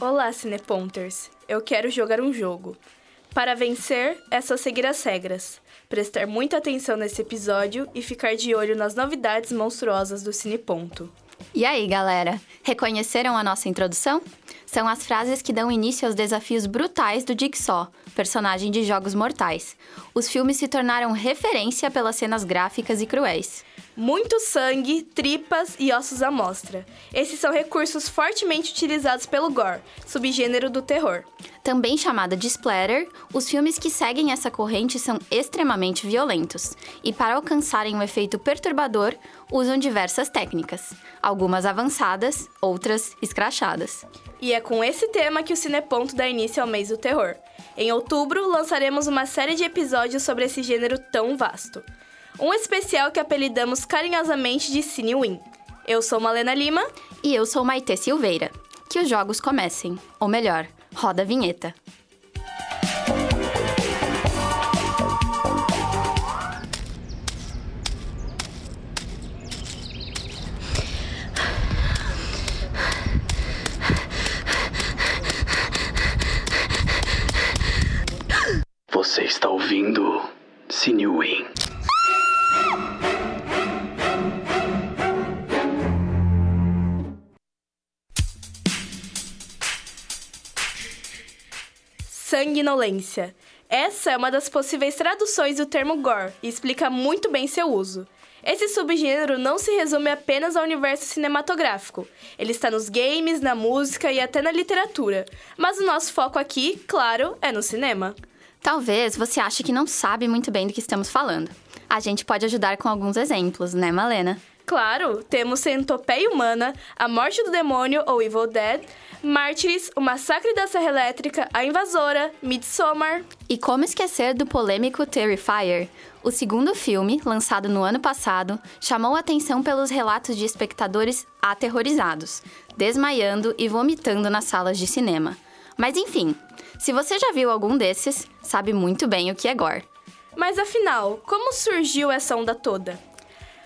Olá, Cineponters! Eu quero jogar um jogo. Para vencer, é só seguir as regras, prestar muita atenção nesse episódio e ficar de olho nas novidades monstruosas do Cineponto. E aí, galera? Reconheceram a nossa introdução? São as frases que dão início aos desafios brutais do Jigsaw, personagem de Jogos Mortais. Os filmes se tornaram referência pelas cenas gráficas e cruéis. Muito sangue, tripas e ossos à mostra. Esses são recursos fortemente utilizados pelo gore, subgênero do terror. Também chamada de splatter, os filmes que seguem essa corrente são extremamente violentos e, para alcançarem um efeito perturbador, usam diversas técnicas, algumas avançadas, outras escrachadas. E é com esse tema que o Cineponto dá início ao mês do terror. Em outubro, lançaremos uma série de episódios sobre esse gênero tão vasto. Um especial que apelidamos carinhosamente de Cine Win. Eu sou Malena Lima. E eu sou Maite Silveira. Que os jogos comecem. Ou melhor, roda a vinheta. Você está ouvindo Win. Sanguinolência. Essa é uma das possíveis traduções do termo gore e explica muito bem seu uso. Esse subgênero não se resume apenas ao universo cinematográfico. Ele está nos games, na música e até na literatura. Mas o nosso foco aqui, claro, é no cinema. Talvez você ache que não sabe muito bem do que estamos falando. A gente pode ajudar com alguns exemplos, né, Malena? Claro, temos Centopeia Humana, A Morte do Demônio ou Evil Dead, Mártires, O Massacre da Serra Elétrica, A Invasora, Midsommar. E como esquecer do polêmico Terrifier? O segundo filme, lançado no ano passado, chamou atenção pelos relatos de espectadores aterrorizados, desmaiando e vomitando nas salas de cinema. Mas enfim, se você já viu algum desses, sabe muito bem o que é gore. Mas afinal, como surgiu essa onda toda?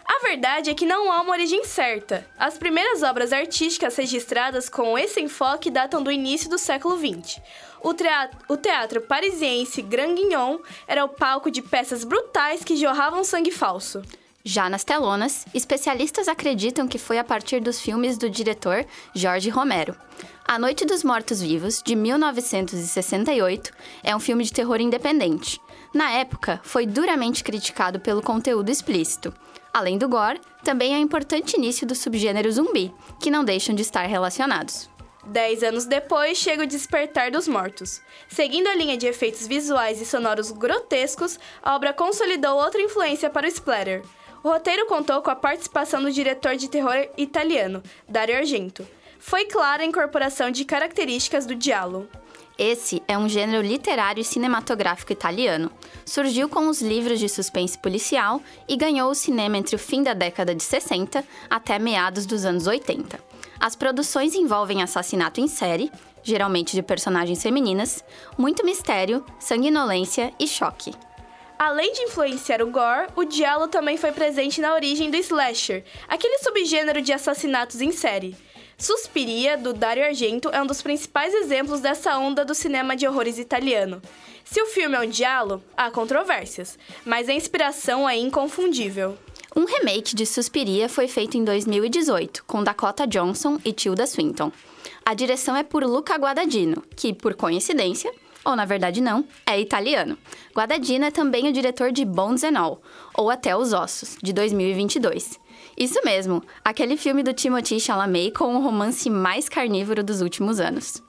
A verdade é que não há uma origem certa. As primeiras obras artísticas registradas com esse enfoque datam do início do século XX. O teatro, o teatro parisiense Grand Guignon era o palco de peças brutais que jorravam sangue falso. Já nas telonas, especialistas acreditam que foi a partir dos filmes do diretor Jorge Romero. A Noite dos Mortos-Vivos, de 1968, é um filme de terror independente. Na época, foi duramente criticado pelo conteúdo explícito. Além do gore, também é importante início do subgênero zumbi, que não deixam de estar relacionados. Dez anos depois, chega o Despertar dos Mortos. Seguindo a linha de efeitos visuais e sonoros grotescos, a obra consolidou outra influência para o splatter. O roteiro contou com a participação do diretor de terror italiano, Dario Argento. Foi clara a incorporação de características do diálogo. Esse é um gênero literário e cinematográfico italiano. Surgiu com os livros de suspense policial e ganhou o cinema entre o fim da década de 60 até meados dos anos 80. As produções envolvem assassinato em série, geralmente de personagens femininas, muito mistério, sanguinolência e choque. Além de influenciar o gore, o diálogo também foi presente na origem do slasher, aquele subgênero de assassinatos em série. Suspiria, do Dario Argento, é um dos principais exemplos dessa onda do cinema de horrores italiano. Se o filme é um diálogo, há controvérsias, mas a inspiração é inconfundível. Um remake de Suspiria foi feito em 2018, com Dakota Johnson e Tilda Swinton. A direção é por Luca Guadagnino, que, por coincidência, ou na verdade não, é italiano. Guadagnino é também o diretor de Bones and All, ou Até os Ossos, de 2022. Isso mesmo, aquele filme do Timothée Chalamet com o romance mais carnívoro dos últimos anos.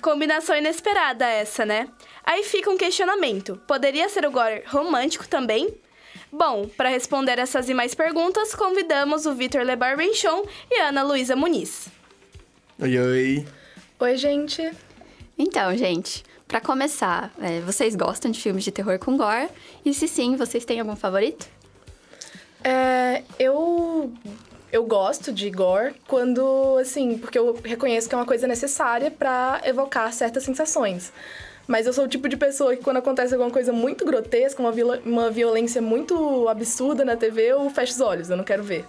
Combinação inesperada essa, né? Aí fica um questionamento. Poderia ser o gore romântico também? Bom, para responder essas e mais perguntas, convidamos o Vitor Lebar Benchon e a Ana Luísa Muniz. Oi, oi. Oi, gente. Então, gente, para começar, é, vocês gostam de filmes de terror com gore? E se sim, vocês têm algum favorito? É, eu eu gosto de gore quando, assim, porque eu reconheço que é uma coisa necessária para evocar certas sensações. Mas eu sou o tipo de pessoa que quando acontece alguma coisa muito grotesca, uma, uma violência muito absurda na TV, eu fecho os olhos, eu não quero ver.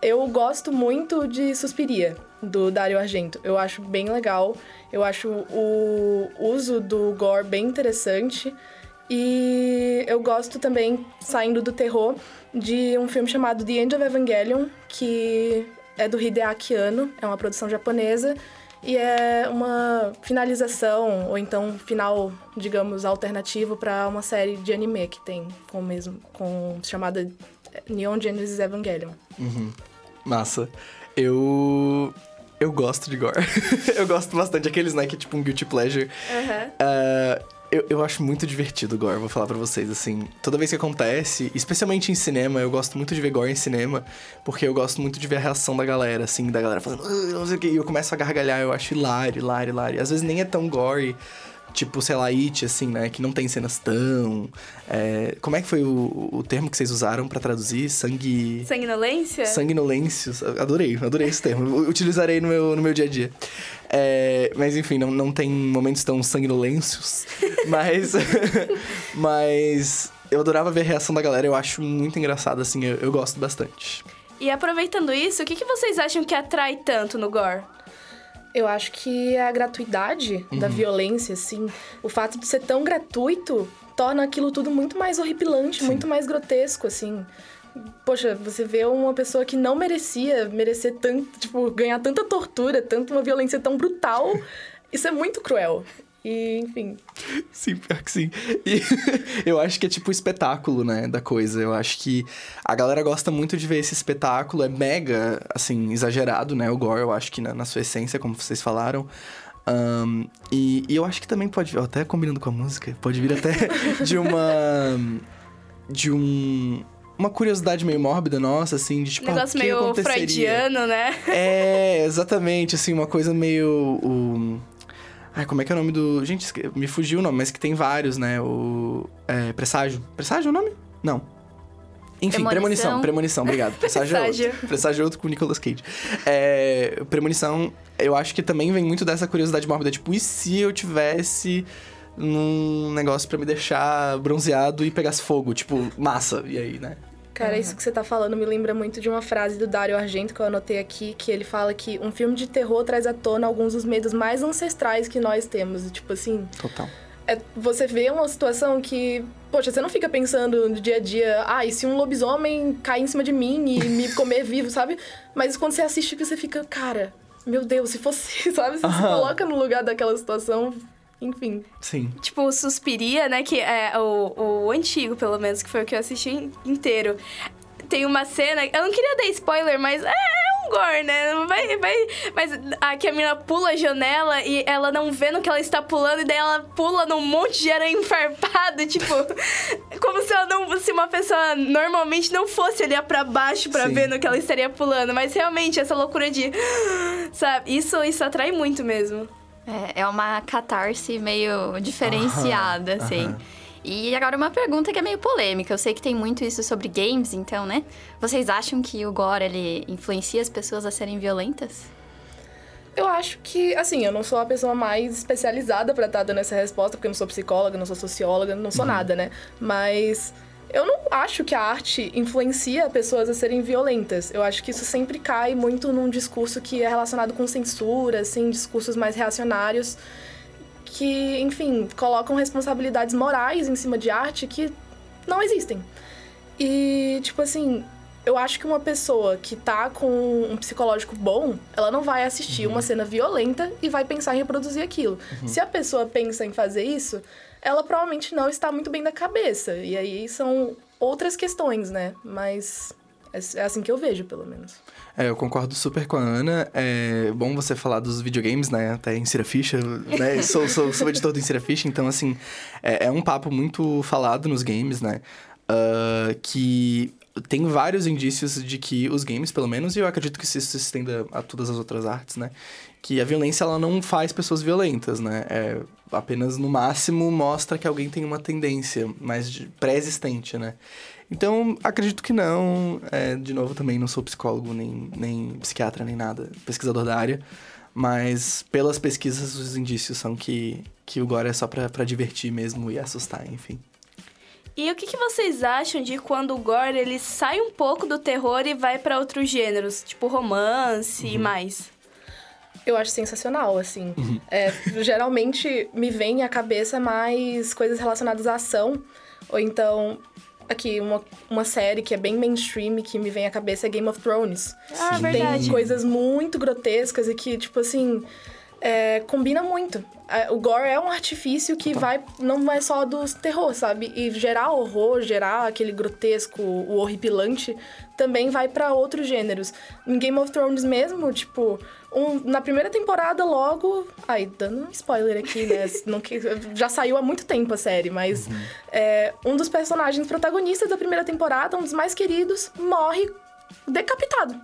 Eu gosto muito de Suspiria, do Dario Argento. Eu acho bem legal. Eu acho o uso do gore bem interessante. E eu gosto também, saindo do terror, de um filme chamado The End of Evangelion, que é do Hideaki Anno, é uma produção japonesa. E é uma finalização, ou então final, digamos, alternativo para uma série de anime que tem com mesmo, com chamada Neon Genesis Evangelion. Uhum. Massa. Eu. Eu gosto de gore. eu gosto bastante. Aqueles, né, que é tipo um guilty pleasure. Aham. Uh, eu, eu acho muito divertido gore, vou falar pra vocês, assim. Toda vez que acontece, especialmente em cinema, eu gosto muito de ver gore em cinema, porque eu gosto muito de ver a reação da galera, assim, da galera falando, não sei o que, e eu começo a gargalhar, eu acho hilário, hilário, hilário. Às vezes nem é tão gore, tipo, sei lá, It, assim, né, que não tem cenas tão... é, Como é que foi o, o termo que vocês usaram pra traduzir? Sangue... Sanguinolência? Sanguinolêncios. Adorei, adorei esse termo. Utilizarei no meu, no meu dia a dia. É, mas enfim, não, não tem momentos tão sanguinolêncios. mas. mas. Eu adorava ver a reação da galera, eu acho muito engraçado, assim, eu, eu gosto bastante. E aproveitando isso, o que, que vocês acham que atrai tanto no gore? Eu acho que a gratuidade da violência, assim, o fato de ser tão gratuito torna aquilo tudo muito mais horripilante, muito mais grotesco, assim. Poxa, você vê uma pessoa que não merecia merecer tanto, tipo, ganhar tanta tortura, tanto uma violência tão brutal. Isso é muito cruel. E, enfim, Sim, pior que sim. E eu acho que é tipo o espetáculo, né, da coisa. Eu acho que a galera gosta muito de ver esse espetáculo. É mega, assim, exagerado, né, o gore. Eu acho que na, na sua essência, como vocês falaram. Ahn, e, e eu acho que também pode vir, até combinando com a música, pode vir até de uma... De um... Uma curiosidade meio mórbida nossa, assim, de tipo, Um ah, o negócio que meio freudiano, né? É, exatamente, assim, uma coisa meio. O... Ai, como é que é o nome do. Gente, me fugiu o nome, mas que tem vários, né? O. É, presságio. Presságio é o nome? Não. Enfim, Premonição. premonição, premonição, obrigado. Presságio é Presságio. outro. Presságio é outro com o Nicolas Cage. É, premonição, eu acho que também vem muito dessa curiosidade mórbida. Tipo, e se eu tivesse num negócio pra me deixar bronzeado e pegasse fogo? Tipo, massa. E aí, né? Cara, isso que você tá falando me lembra muito de uma frase do Dario Argento que eu anotei aqui, que ele fala que um filme de terror traz à tona alguns dos medos mais ancestrais que nós temos. E, tipo assim, Total. é, você vê uma situação que, poxa, você não fica pensando no dia a dia, ah, e se um lobisomem cair em cima de mim e me comer vivo, sabe? Mas quando você assiste, você fica, cara, meu Deus, se fosse, sabe? Você se Aham. coloca no lugar daquela situação, enfim. Sim. Tipo, Suspiria, né? Que é o, o antigo, pelo menos, que foi o que eu assisti in- inteiro. Tem uma cena. Eu não queria dar spoiler, mas é, é um gore, né? Vai, vai. Mas aqui a menina pula a janela e ela não vê no que ela está pulando, e daí ela pula num monte de aranha farpado, tipo. Como se ela não. Se uma pessoa normalmente não fosse olhar pra baixo pra Sim. ver no que ela estaria pulando. Mas realmente, essa loucura de. Sabe? Isso, isso atrai muito mesmo. É, é uma catarse meio diferenciada, Aham, assim. aham. E agora uma pergunta que é meio polêmica. Eu sei que tem muito isso sobre games, então, né? Vocês acham que o gore, ele influencia as pessoas a serem violentas? Eu acho que, assim, eu não sou a pessoa mais especializada pra estar dando essa resposta, porque eu não sou psicóloga, não sou socióloga, não sou nada, né? Mas eu não acho que a arte influencia pessoas a serem violentas. Eu acho que isso sempre cai muito num discurso que é relacionado com censura, assim, discursos mais reacionários, que, enfim, colocam responsabilidades morais em cima de arte que não existem. E, tipo assim, eu acho que uma pessoa que tá com um psicológico bom, ela não vai assistir uma cena violenta e vai pensar em reproduzir aquilo. Se a pessoa pensa em fazer isso, ela provavelmente não está muito bem da cabeça. E aí são outras questões, né? Mas é é assim que eu vejo, pelo menos. É, eu concordo super com a Ana. É bom você falar dos videogames, né? Até Insira Ficha, né? sou, sou, sou editor do Insira Ficha, então, assim, é, é um papo muito falado nos games, né? Ah, que tem vários indícios de que os games, pelo menos, e eu acredito que isso se estenda a todas as outras artes, né? Que a violência, ela não faz pessoas violentas, né? É apenas, no máximo, mostra que alguém tem uma tendência mais pré-existente, né? Então, acredito que não. É, de novo, também não sou psicólogo, nem, nem psiquiatra, nem nada, pesquisador da área. Mas, pelas pesquisas, os indícios são que, que o gore é só pra, pra divertir mesmo e assustar, enfim. E o que, que vocês acham de quando o gore ele sai um pouco do terror e vai pra outros gêneros, tipo romance e mais? Eu acho sensacional, assim. É, geralmente me vem à cabeça mais coisas relacionadas à ação. Ou então, aqui, uma, uma série que é bem mainstream que me vem à cabeça é Game of Thrones. Ah, que verdade. tem coisas muito grotescas e que, tipo assim, é, combina muito. É, O gore é um artifício que vai não é só dos terror, sabe? E gerar horror, gerar aquele grotesco, o horripilante, também vai pra outros gêneros. Em Game of Thrones mesmo, tipo, um- na primeira temporada logo, ai, dando um spoiler aqui, né? Não já saiu há muito tempo a série, mas é, um dos personagens protagonistas da primeira temporada, um dos mais queridos, morre decapitado.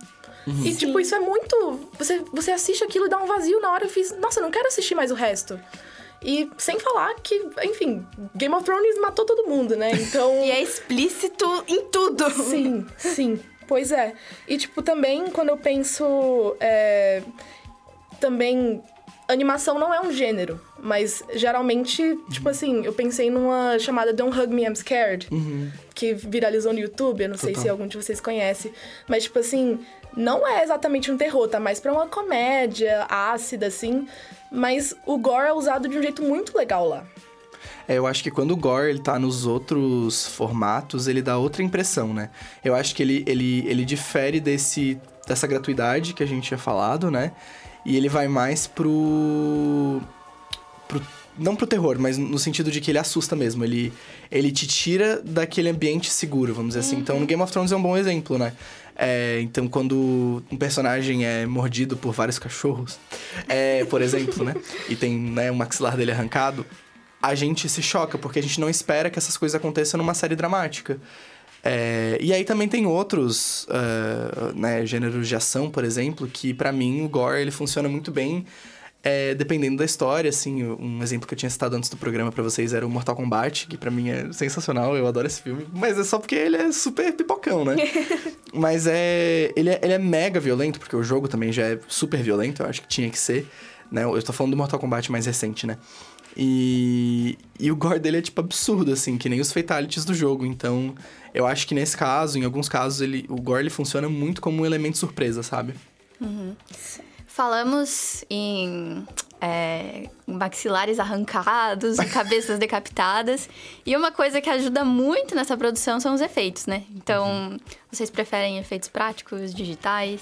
E, tipo, isso é muito. Você, você assiste aquilo e dá um vazio na hora eu fiz. Nossa, eu não quero assistir mais o resto. E sem falar que, enfim, Game of Thrones matou todo mundo, né? Então. E é explícito em tudo. Sim, sim. Pois é. E, tipo, também quando eu penso. é, Também. Animação não é um gênero, mas geralmente, tipo assim, eu pensei numa chamada Don't Hug Me, I'm Scared, que viralizou no YouTube, eu não sei Total. se algum de vocês conhece, mas, tipo assim, não é exatamente um terror, tá mais pra uma comédia ácida, assim, mas o gore é usado de um jeito muito legal lá. É, eu acho que quando o Gore ele tá nos outros formatos, ele dá outra impressão, né? Eu acho que ele, ele, ele difere desse, dessa gratuidade que a gente tinha falado, né? E ele vai mais pro. pro não pro terror, mas no sentido de que ele assusta mesmo. Ele, ele te tira daquele ambiente seguro, vamos dizer assim. Então, no Game of Thrones é um bom exemplo, né? É, então, quando um personagem é mordido por vários cachorros, é, por exemplo, né? E tem né, o maxilar dele arrancado, a gente se choca, porque a gente não espera que essas coisas aconteçam numa série dramática. É, e aí também tem outros ah, né, gêneros de ação, por exemplo, que pra mim o gore ele funciona muito bem é, dependendo da história, assim. Um exemplo que eu tinha citado antes do programa pra vocês era o Mortal Kombat, que pra mim é sensacional, eu adoro esse filme. Mas é só porque ele é super pipocão, né? mas é ele, é... ele é mega violento, porque o jogo também já é super violento, eu acho que tinha que ser. Né? Eu tô falando do Mortal Kombat mais recente, né? E, e o gore dele é, tipo, absurdo, assim, que nem os fatalities do jogo. Então, eu acho que nesse caso, em alguns casos, ele, o gore ele funciona muito como um elemento surpresa, sabe? Falamos em é, maxilares arrancados cabeças decapitadas. E uma coisa que ajuda muito nessa produção são os efeitos, né? Então, vocês preferem efeitos práticos, digitais?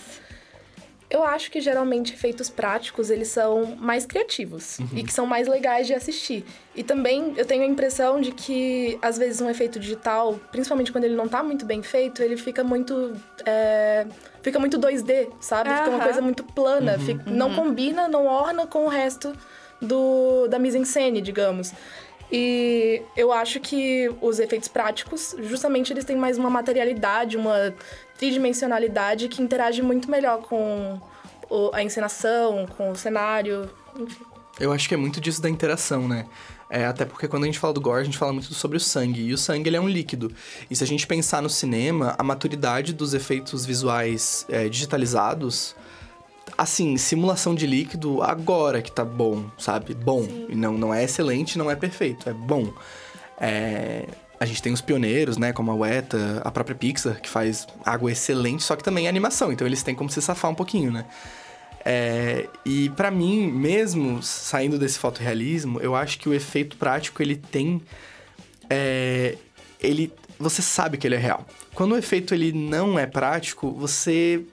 Eu acho que geralmente efeitos práticos eles são mais criativos e que são mais legais de assistir. E também eu tenho a impressão de que às vezes um efeito digital, principalmente quando ele não tá muito bem feito, ele fica muito é, fica muito 2D, sabe? Fica uma coisa muito plana, fica- não combina, não orna com o resto do da mise en scène, digamos. E eu acho que os efeitos práticos, justamente eles têm mais uma materialidade, uma tridimensionalidade que interage muito melhor com o- a encenação, com o cenário. Enfim. Eu acho que é muito disso da interação, né? É, até porque quando a gente fala do gore, a gente fala muito sobre o sangue. E o sangue, ele é um líquido. E se a gente pensar no cinema, a maturidade dos efeitos visuais é, digitalizados... Assim, simulação de líquido agora que tá bom, sabe? Bom. E não, não é excelente, não é perfeito. É bom. É, A gente tem os pioneiros, né? Como a Weta, a própria Pixar, que faz água excelente, só que também é animação. Então eles têm como se safar um pouquinho, né? É, e pra mim, mesmo saindo desse fotorrealismo, eu acho que o efeito prático ele tem. é, ele, você sabe que ele é real. Quando o efeito ele não é prático, você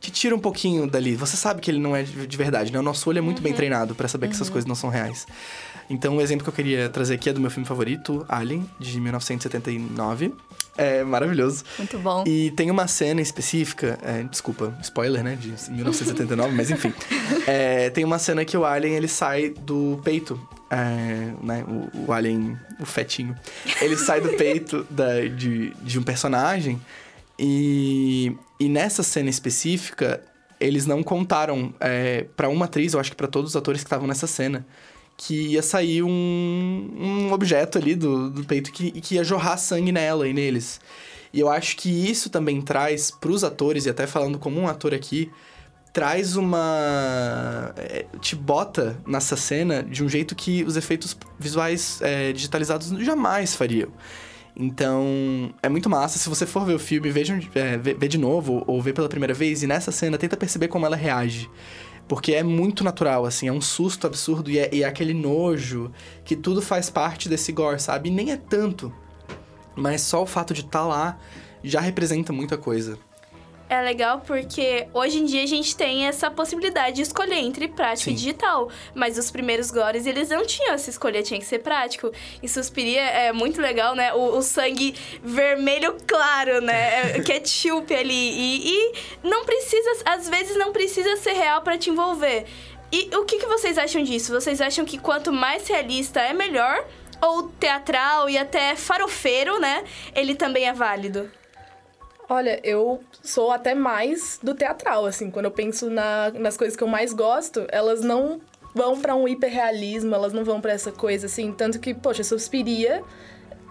te tira um pouquinho dali. Você sabe que ele não é de de verdade, né? O nosso olho é muito bem treinado pra saber que essas coisas não são reais. Então, o exemplo que eu queria trazer aqui é do meu filme favorito, Alien, de 1979. É maravilhoso. Muito bom. E tem uma cena específica, é, desculpa, spoiler, né, de 1979, mas enfim. É, tem uma cena que o Alien, ele sai do peito, é, né, o, o Alien, o fetinho. Ele sai do peito da, de, de um personagem e, e nessa cena específica, eles não contaram é, para uma atriz, eu acho que para todos os atores que estavam nessa cena, que ia sair um, um objeto ali do, do peito que, que ia jorrar sangue nela e neles. E eu acho que isso também traz pros atores, e até falando como um ator aqui, traz uma. é, te bota nessa cena de um jeito que os efeitos visuais é, digitalizados jamais fariam. Então, é muito massa. Se você for ver o filme, veja, é, vê, vê de novo ou vê pela primeira vez e nessa cena tenta perceber como ela reage. Porque é muito natural, assim, é um susto absurdo e é, e é aquele nojo que tudo faz parte desse gore, sabe? E nem é tanto. Mas só o fato de estar tá lá já representa muita coisa. É legal porque hoje em dia a gente tem essa possibilidade de escolher entre prático Sim. e digital. Mas os primeiros gores, eles não tinham essa escolha, tinha que ser prático. E Suspiria é muito legal, né? O, o sangue vermelho claro, né? É, ketchup ali. E, e não precisa, às vezes não precisa ser real para te envolver. E o que, que vocês acham disso? Vocês acham que quanto mais realista é melhor? Ou teatral e até farofeiro, né? Ele também é válido? Olha, eu sou até mais do teatral, assim. Quando eu penso na, nas coisas que eu mais gosto, elas não vão para um hiperrealismo, elas não vão para essa coisa, assim. Tanto que, poxa, Suspiria,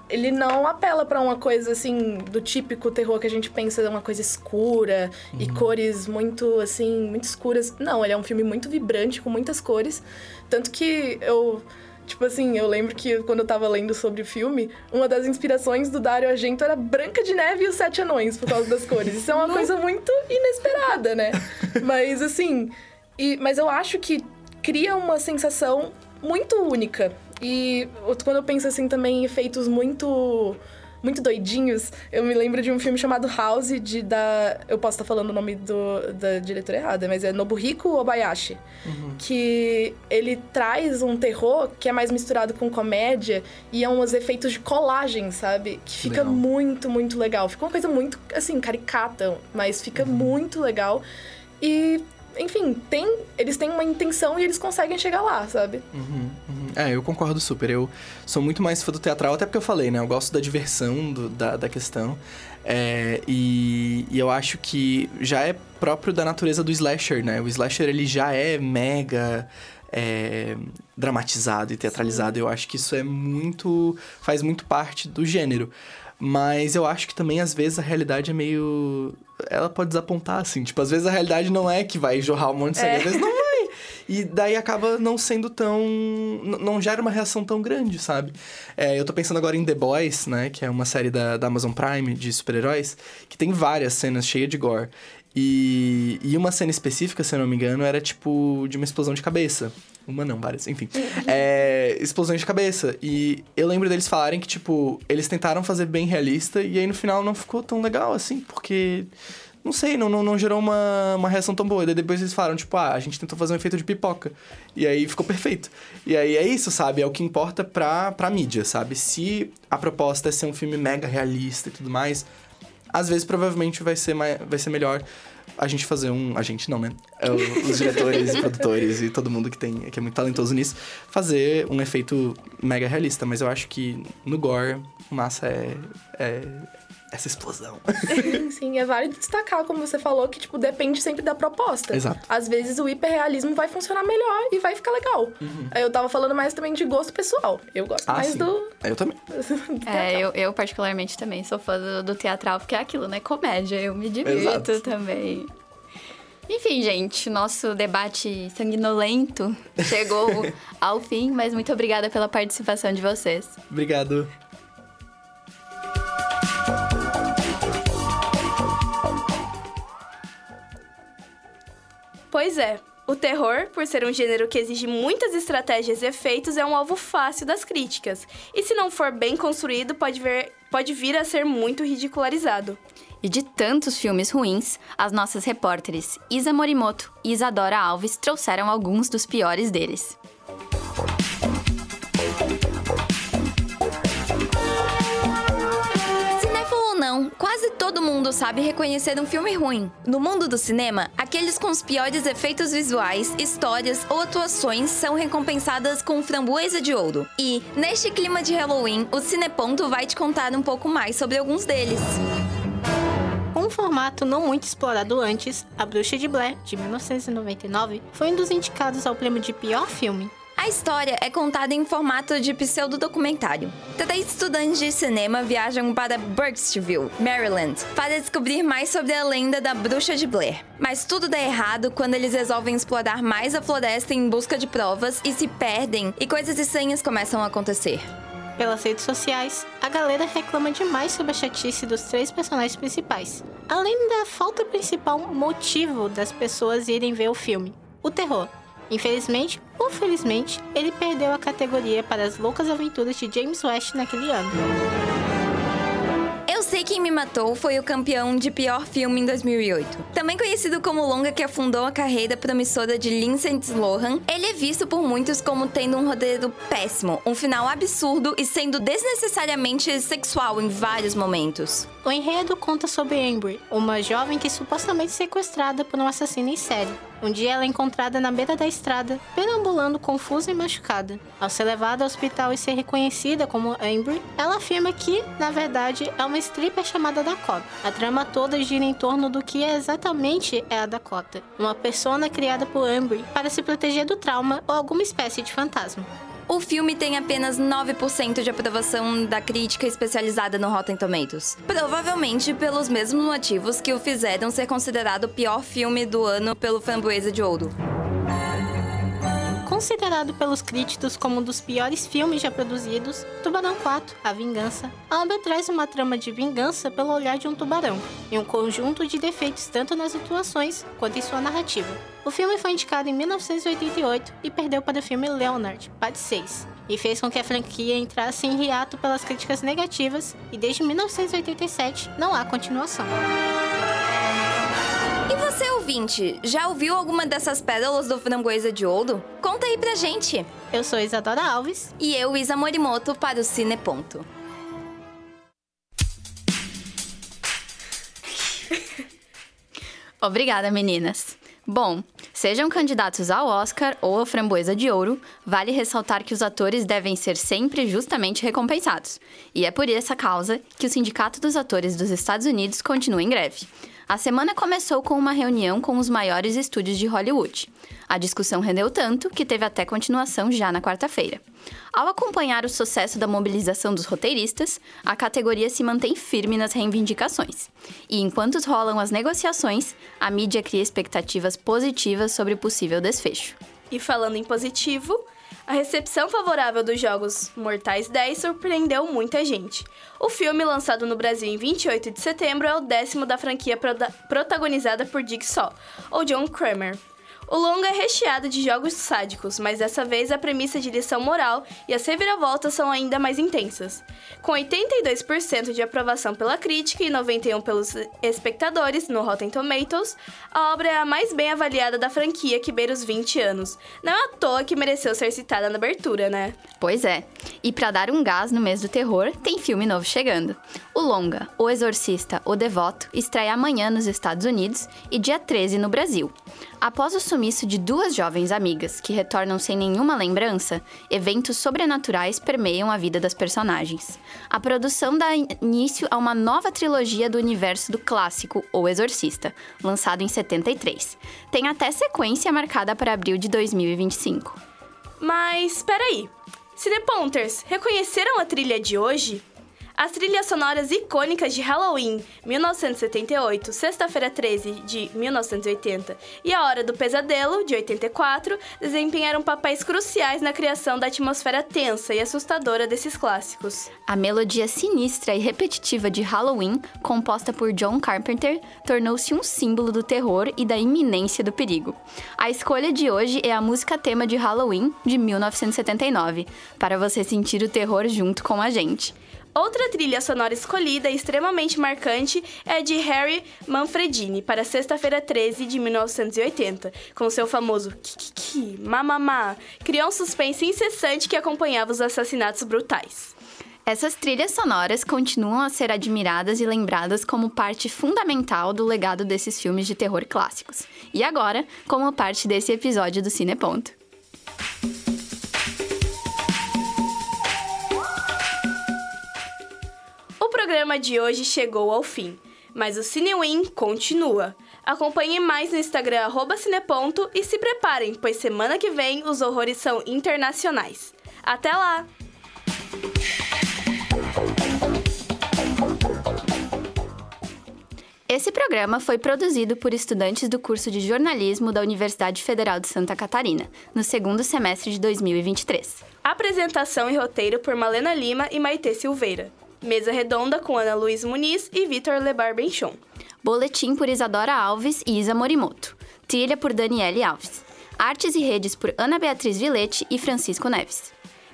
ele não apela para uma coisa, assim, do típico terror que a gente pensa, uma coisa escura uhum. e cores muito, assim, muito escuras. Não, ele é um filme muito vibrante, com muitas cores. Tanto que eu Tipo assim, eu lembro que quando eu tava lendo sobre o filme, uma das inspirações do Dario Argento era Branca de Neve e os Sete Anões, por causa das cores. Isso é uma coisa muito inesperada, né? Mas assim, e, mas eu acho que cria uma sensação muito única. E quando eu penso assim também em efeitos muito muito doidinhos. Eu me lembro de um filme chamado House, de da. Eu posso estar falando o nome do, da diretora errada, mas é Nobuhiko Obayashi. Uhum. Que ele traz um terror que é mais misturado com comédia e é uns efeitos de colagem, sabe? Que fica legal. muito, muito legal. Fica uma coisa muito, assim, caricata, mas fica uhum. muito legal. E enfim, tem, eles têm uma intenção e eles conseguem chegar lá, sabe? Uhum, uhum. É, eu concordo super. Eu sou muito mais fã do teatral, até porque eu falei, né? Eu gosto da diversão do, da, da questão. É, e, e, eu acho que já é próprio da natureza do slasher, né? O slasher, ele já é mega... É, dramatizado e teatralizado. Sim. Eu acho que isso é muito... faz muito parte do gênero. Mas eu acho que também, às vezes, a realidade é meio. Ela pode desapontar, assim. Tipo, às vezes a realidade não é que vai jorrar um monte de sangue, é. às vezes não. E daí acaba não sendo tão. Não gera uma reação tão grande, sabe? É, eu tô pensando agora em The Boys, né? Que é uma série da, da Amazon Prime de super-heróis, que tem várias cenas cheias de gore. E, e uma cena específica, se eu não me engano, era tipo de uma explosão de cabeça. Uma não, várias, enfim. é, explosões de cabeça. E eu lembro deles falarem que, tipo, eles tentaram fazer bem realista e aí no final não ficou tão legal assim, porque. Não sei, não, não, não gerou uma, uma reação tão boa. E daí depois eles falaram, tipo, ah, a gente tentou fazer um efeito de pipoca. E aí ficou perfeito. E aí é isso, sabe? É o que importa pra, pra mídia, sabe? Se a proposta é ser um filme mega realista e tudo mais, às vezes provavelmente vai ser, mais, vai ser melhor a gente fazer um. A gente não, né? É os diretores e produtores e todo mundo que tem que é muito talentoso nisso, fazer um efeito mega realista. Mas eu acho que no gore, massa é, é essa explosão. Sim, sim, é válido destacar, como você falou, que, tipo, depende sempre da proposta. Exato. Às vezes o hiperrealismo vai funcionar melhor e vai ficar legal. Uhum. Eu tava falando mais também de gosto pessoal. Eu gosto ah, mais sim. do. Eu também. é, eu, eu particularmente também sou fã do, do, teatral, porque é aquilo, né? Comédia. Eu me divirto Exato. também. Enfim, gente, nosso debate sanguinolento chegou ao fim, mas muito obrigada pela participação de vocês. Obrigado. Pois é. O terror, por ser um gênero que exige muitas estratégias e efeitos, é um alvo fácil das críticas. E se não for bem construído, pode, ver, pode vir a ser muito ridicularizado. E de tantos filmes ruins, as nossas repórteres Isa Morimoto e Isadora Alves trouxeram alguns dos piores deles. Mundo sabe reconhecer um filme ruim. No mundo do cinema, aqueles com os piores efeitos visuais, histórias ou atuações são recompensadas com framboesa de ouro. E, neste clima de Halloween, o Cineponto vai te contar um pouco mais sobre alguns deles. Um formato não muito explorado antes, A Bruxa de Blair, de 1999, foi um dos indicados ao prêmio de pior filme. A história é contada em formato de pseudo-documentário. Três estudantes de cinema viajam para Burkittsville, Maryland, para descobrir mais sobre a lenda da bruxa de Blair. Mas tudo dá errado quando eles resolvem explorar mais a floresta em busca de provas e se perdem, e coisas estranhas começam a acontecer. Pelas redes sociais, a galera reclama demais sobre a chatice dos três personagens principais, além da falta principal motivo das pessoas irem ver o filme: o terror. Infelizmente ou felizmente, ele perdeu a categoria para as loucas aventuras de James West naquele ano. Eu Sei Quem Me Matou foi o campeão de pior filme em 2008. Também conhecido como longa que afundou a carreira promissora de Lindsay Lohan, ele é visto por muitos como tendo um roteiro péssimo, um final absurdo e sendo desnecessariamente sexual em vários momentos. O enredo conta sobre Amber, uma jovem que é supostamente sequestrada por um assassino em série. Um dia ela é encontrada na beira da estrada, perambulando confusa e machucada. Ao ser levada ao hospital e ser reconhecida como Amber, ela afirma que, na verdade, é uma stripper chamada Dakota. A trama toda gira em torno do que exatamente é a Dakota, uma persona criada por Amber para se proteger do trauma ou alguma espécie de fantasma. O filme tem apenas 9% de aprovação da crítica especializada no Rotten Tomatoes. Provavelmente pelos mesmos motivos que o fizeram ser considerado o pior filme do ano pelo Framboesa de Ouro. Considerado pelos críticos como um dos piores filmes já produzidos, Tubarão 4, A Vingança, a obra traz uma trama de vingança pelo olhar de um tubarão e um conjunto de defeitos tanto nas atuações quanto em sua narrativa. O filme foi indicado em 1988 e perdeu para o filme Leonard, parte 6, e fez com que a franquia entrasse em hiato pelas críticas negativas e desde 1987 não há continuação. E você, ouvinte, já ouviu alguma dessas pérolas do Framboesa de Ouro? Conta aí pra gente! Eu sou Isadora Alves. E eu, Isa Morimoto, para o Cineponto. Obrigada, meninas. Bom, sejam candidatos ao Oscar ou ao Framboesa de Ouro, vale ressaltar que os atores devem ser sempre justamente recompensados. E é por essa causa que o Sindicato dos Atores dos Estados Unidos continua em greve. A semana começou com uma reunião com os maiores estúdios de Hollywood. A discussão rendeu tanto que teve até continuação já na quarta-feira. Ao acompanhar o sucesso da mobilização dos roteiristas, a categoria se mantém firme nas reivindicações. E enquanto rolam as negociações, a mídia cria expectativas positivas sobre o possível desfecho. E falando em positivo, a recepção favorável dos jogos Mortais 10 surpreendeu muita gente. O filme, lançado no Brasil em 28 de setembro, é o décimo da franquia protagonizada por Jigsaw, ou John Kramer. O longa é recheado de jogos sádicos, mas dessa vez a premissa de lição moral e as reviravoltas são ainda mais intensas. Com 82% de aprovação pela crítica e 91% pelos espectadores no Rotten Tomatoes, a obra é a mais bem avaliada da franquia que beira os 20 anos. Não é à toa que mereceu ser citada na abertura, né? Pois é. E para dar um gás no mês do terror, tem filme novo chegando. O longa O Exorcista, O Devoto, estreia amanhã nos Estados Unidos e dia 13 no Brasil. Após o sumiço de duas jovens amigas que retornam sem nenhuma lembrança, eventos sobrenaturais permeiam a vida das personagens. A produção dá início a uma nova trilogia do universo do clássico O Exorcista, lançado em 73. Tem até sequência marcada para abril de 2025. Mas, peraí. Cineponters, reconheceram a trilha de hoje? As trilhas sonoras icônicas de Halloween, 1978, Sexta-feira 13, de 1980, e A Hora do Pesadelo, de 84, desempenharam papéis cruciais na criação da atmosfera tensa e assustadora desses clássicos. A melodia sinistra e repetitiva de Halloween, composta por John Carpenter, tornou-se um símbolo do terror e da iminência do perigo. A escolha de hoje é a música tema de Halloween, de 1979, para você sentir o terror junto com a gente. Outra trilha sonora escolhida extremamente marcante é de Harry Manfredini para Sexta-feira 13 de 1980, com seu famoso Kikiki, Mamamá, criou um suspense incessante que acompanhava os assassinatos brutais. Essas trilhas sonoras continuam a ser admiradas e lembradas como parte fundamental do legado desses filmes de terror clássicos. E agora, como parte desse episódio do Cineponto. Programa de hoje chegou ao fim, mas o CineWin continua. Acompanhe mais no Instagram Cineponto e se preparem, pois semana que vem os horrores são internacionais. Até lá! Esse programa foi produzido por estudantes do curso de jornalismo da Universidade Federal de Santa Catarina, no segundo semestre de 2023. Apresentação e roteiro por Malena Lima e Maitê Silveira. Mesa redonda com Ana Luiz Muniz e Vitor Lebar Benchon. Boletim por Isadora Alves e Isa Morimoto. Trilha por Daniele Alves. Artes e redes por Ana Beatriz Vilete e Francisco Neves.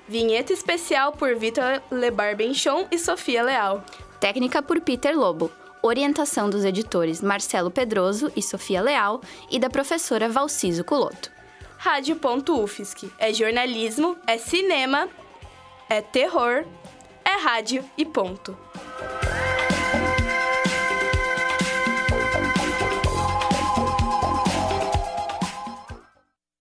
Vinheta especial por Vitor Lebar Benchon e Sofia Leal. Técnica por Peter Lobo. Orientação dos editores Marcelo Pedroso e Sofia Leal e da professora Valciso Culoto. Rádio.UFSC. É jornalismo, é cinema, é terror, é rádio e ponto.